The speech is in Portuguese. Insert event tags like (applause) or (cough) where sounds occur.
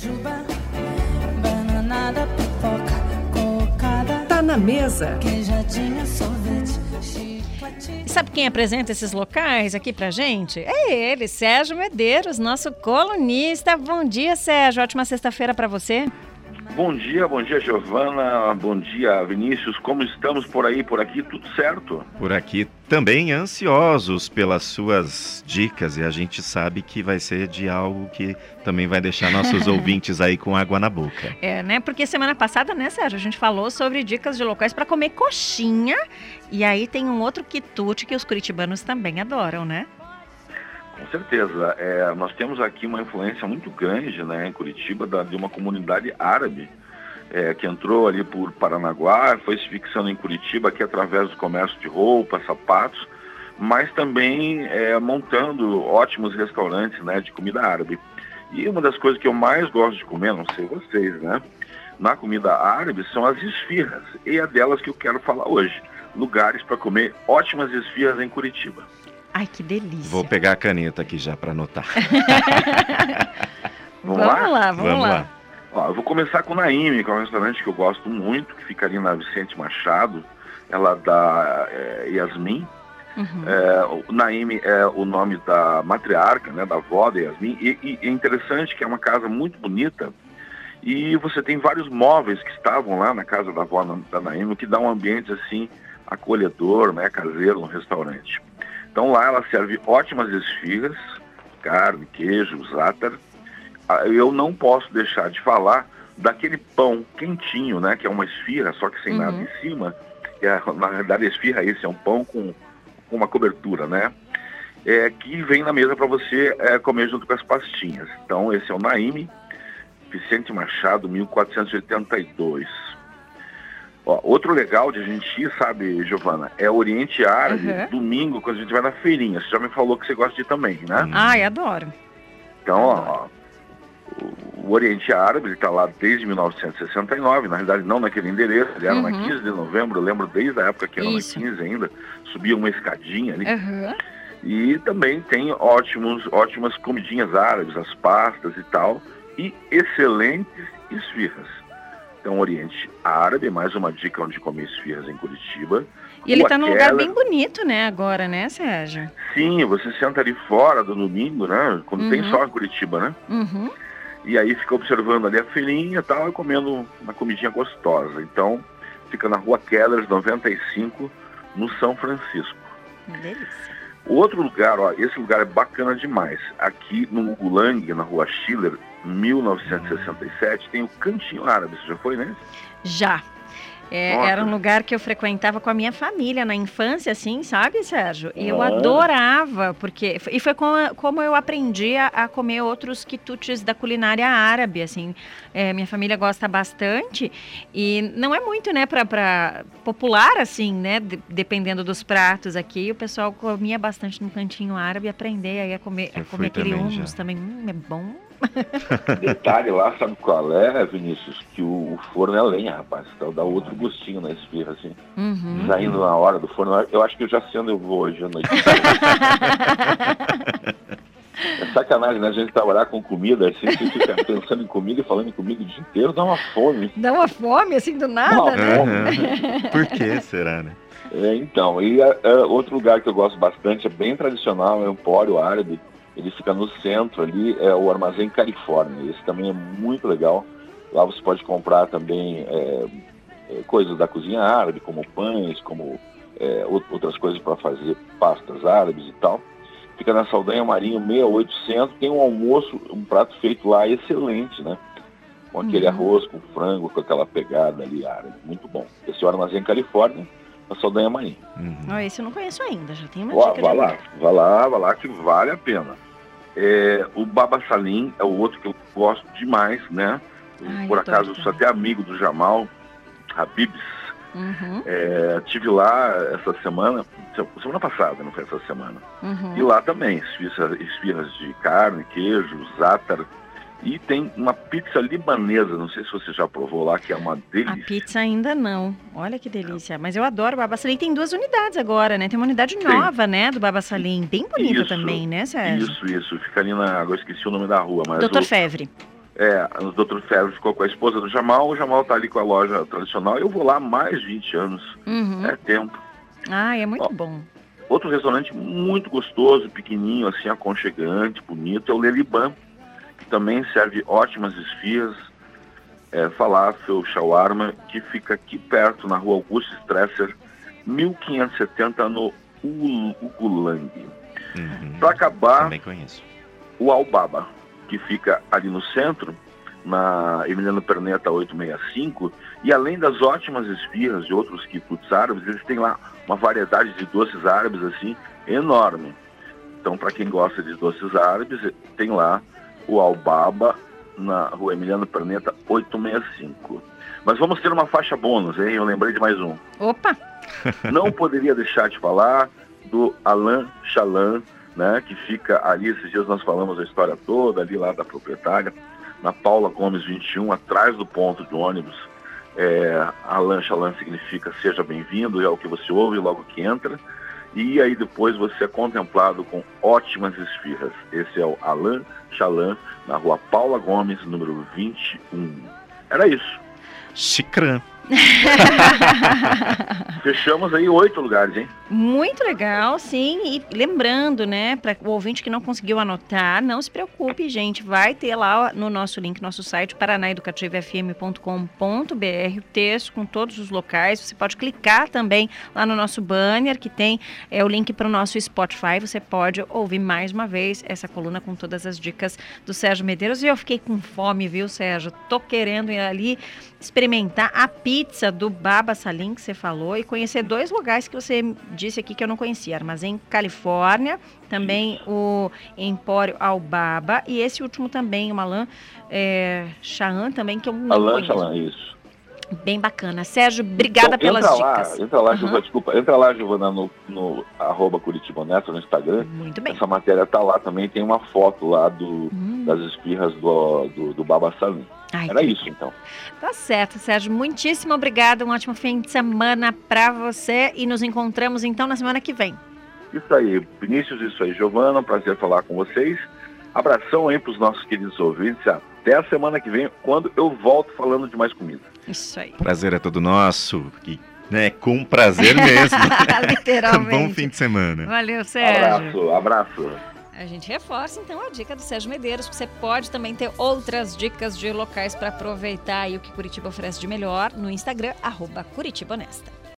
jujuba, bananada, pipoca, cocada, Tá na mesa. queijadinha, sorvete, chiclete. E sabe quem apresenta esses locais aqui pra gente? É ele, Sérgio Medeiros, nosso colunista. Bom dia, Sérgio. Ótima sexta-feira pra você. Bom dia, bom dia, Giovana. Bom dia, Vinícius. Como estamos por aí, por aqui? Tudo certo? Por aqui também ansiosos pelas suas dicas e a gente sabe que vai ser de algo que também vai deixar nossos (laughs) ouvintes aí com água na boca. É, né? Porque semana passada, né, Sérgio, a gente falou sobre dicas de locais pra comer coxinha. E aí tem um outro quitute que os curitibanos também adoram, né? Com certeza. É, nós temos aqui uma influência muito grande né, em Curitiba da- de uma comunidade árabe é, que entrou ali por Paranaguá, foi se fixando em Curitiba aqui através do comércio de roupas, sapatos, mas também é, montando ótimos restaurantes né, de comida árabe. E uma das coisas que eu mais gosto de comer, não sei vocês, né? Na comida árabe são as esfirras. E é delas que eu quero falar hoje. Lugares para comer ótimas esfirras em Curitiba. Ai, que delícia. Vou pegar a caneta aqui já para anotar. (laughs) Vamos lá? vamos, Vamos lá. lá. Ó, eu vou começar com o Naime, que é um restaurante que eu gosto muito, que fica ali na Vicente Machado. Ela da é, Yasmin. Uhum. É, o Naime é o nome da matriarca, né, da avó da Yasmin. E, e é interessante que é uma casa muito bonita. E você tem vários móveis que estavam lá na casa da avó da Naime, o que dá um ambiente assim acolhedor, né, caseiro no restaurante. Então lá ela serve ótimas esfirras, carne, queijo, zátar. Ah, Eu não posso deixar de falar daquele pão quentinho, né, que é uma esfirra, só que sem Uhum. nada em cima. É, (laughs) na realidade a esfirra é esse é um pão com, com uma cobertura, né? É, que vem na mesa para você é, comer junto com as pastinhas. Então esse é o Naime, Vicente Machado, 1482. Ó, outro legal de a gente ir, sabe, Giovana, é Oriente Árabe, Uhum. domingo, quando a gente vai na feirinha. Você já me falou que você gosta de ir também, né? Hum. Ai, adoro. Então, ó, ó, o- Oriente Árabe, ele está lá desde 1969, na realidade não naquele endereço, ele era na Uhum. 15 de novembro, eu lembro desde a época que era Isso. na 15 ainda, subia uma escadinha ali. Aham. E também tem ótimos, ótimas comidinhas árabes, as pastas e tal, e excelentes esfirras. Então, Oriente Árabe, mais uma dica onde comer esfirras em Curitiba. E ele Rua tá num lugar bem bonito, né, agora, né, Sérgio? Sim, você senta ali fora do domingo, né? Quando tem Uhum. sol em Curitiba, né? Uhum. E aí fica observando ali a feirinha e tal, comendo uma comidinha gostosa. Então, fica na rua Kellers 95, no São Francisco. Uma delícia. O outro lugar, ó, esse lugar é bacana demais. Aqui no Ugulang, na rua Schiller, 1967, tem o Cantinho Árabe. Você já foi nesse? Já. É, era um lugar que eu frequentava com a minha família na infância, assim, sabe, Sérgio? E eu Ah. adorava, porque. E foi com- como eu aprendi a, a comer outros quitutes da culinária árabe, assim. É, minha família gosta bastante. E não é muito, né, pra, pra popular, assim, né? de- dependendo dos pratos aqui. O pessoal comia bastante no cantinho árabe aprender aí a comer, a comer aquele também hummus também. Hum, é bom. (laughs) Detalhe lá, sabe qual é, Vinícius? Que o, o forno é lenha, rapaz. Então dá outro gostinho na esfirra, assim. Uhum. Já indo na hora do forno, eu acho que eu já sei onde eu vou hoje à noite. (laughs) É sacanagem, né? A gente trabalhar com comida, assim, você fica pensando em comida e falando em comida o dia inteiro, dá uma fome. Dá uma fome, assim, do nada, Não, né? (laughs) Por que será, né? É, então, e é, outro lugar que eu gosto bastante, é bem tradicional, é o Empório Árabe. Ele fica no centro ali, é o Armazém Califórnia. Esse também é muito legal. Lá você pode comprar também é, é, coisas da cozinha árabe, como pães, como é, ou- outras coisas para fazer pastas árabes e tal. Fica na Saldanha Marinho 6800, tem um almoço, um prato feito lá excelente, né? Com aquele Uhum. arroz com frango, com aquela pegada ali árabe. Muito bom. Esse é o Armazém Califórnia, na Saldanha Marinho. Uhum. Ó, esse eu não conheço ainda, já tem uma Ó, dica vai de lá, vai lá, vai lá que vale a pena. É, o Baba Salim é o outro que eu gosto demais, né? Ai, Por acaso, sou até amigo do Jamal Habibs. Uhum, É, tive lá essa semana, se- semana passada, não foi essa semana. uhum. E lá também, esfirras, esfirras de carne, queijo, zátar. E tem uma pizza libanesa, não sei se você já provou lá, que é uma A delícia. pizza ainda não. Olha que delícia. Mas eu adoro o Baba Salim. Tem duas unidades agora, né? Tem uma unidade Sim. nova, né? Do Baba Salim. Bem bonita também, né, Sérgio? Isso, isso. Fica ali na. Agora esqueci o nome da rua, mas. Doutor o- Fevre. É, o Dr. Ferro ficou com a esposa do Jamal, o Jamal tá ali com a loja tradicional. Eu vou lá há mais de 20 anos. Uhum. É tempo. Ah, é muito Ó. bom. Outro restaurante muito gostoso, pequenininho, assim, aconchegante, bonito, é o Leliban, que também serve ótimas esfias, é, falafel, shawarma, que fica aqui perto, na rua Augusto Stresser, 1570, no Ul- Ugulang. Uhum. Para acabar, o Albaba, que fica ali no centro, na Emiliano Perneta 865, e além das ótimas esfirras de outros quitutes árabes, eles têm lá uma variedade de doces árabes assim enorme. Então, para quem gosta de doces árabes, tem lá o Albaba na Rua Emiliano Perneta 865. Mas vamos ter uma faixa bônus, hein? Eu lembrei de mais um. Opa! (laughs) Não poderia deixar de falar do Alain Chalan, né, que fica ali, esses dias nós falamos a história toda, ali lá da proprietária, na Paula Gomes 21, atrás do ponto de ônibus. É, Alain Chalan significa seja bem-vindo, é o que você ouve logo que entra. E aí depois você é contemplado com ótimas esfirras. Esse é o Alain Chalan, na rua Paula Gomes, número 21. Era isso. Chicrã. (laughs) Fechamos aí oito lugares, hein? Muito legal, sim. E lembrando, né, para o ouvinte que não conseguiu anotar, não se preocupe, gente. Vai ter lá no nosso link, nosso site, paranaeducativofm.com.br, o texto com todos os locais. Você pode clicar também lá no nosso banner, que tem é, o link para o nosso Spotify. Você pode ouvir mais uma vez essa coluna com todas as dicas do Sérgio Medeiros. E eu fiquei com fome, viu, Sérgio? Tô querendo ir ali experimentar a pizza do Baba Salim que você falou e conhecer dois lugares que você disse aqui que eu não conhecia. Armazém Califórnia, também o Empório Albaba e esse último também, o Malan é, também, que eu não Alain conheço. Chalan, isso. Bem bacana. Sérgio, obrigada Então, pelas entra dicas. Lá, entra lá, Uhum. Giovana, desculpa, entra lá, Giovana, no, no arroba Curitiba Neto, no Instagram. Muito bem. Essa matéria tá lá também, tem uma foto lá do, Hum. das espirras do, do, do Baba Salim. Ai, Era isso, então. Tá certo, Sérgio. Muitíssimo obrigada. Um ótimo fim de semana para você e nos encontramos então na semana que vem. Isso aí, Vinícius, isso aí, Giovana, um prazer falar com vocês. Abração aí pros nossos queridos ouvintes. Até a semana que vem, quando eu volto falando de mais comida. Isso aí. Prazer é todo nosso. E, né, com prazer mesmo. (laughs) Literalmente. Bom fim de semana. Valeu, Sérgio. Abraço, abraço. A gente reforça então a dica do Sérgio Medeiros. Você pode também ter outras dicas de locais para aproveitar aí o que Curitiba oferece de melhor no Instagram, arroba Curitiba Honesta.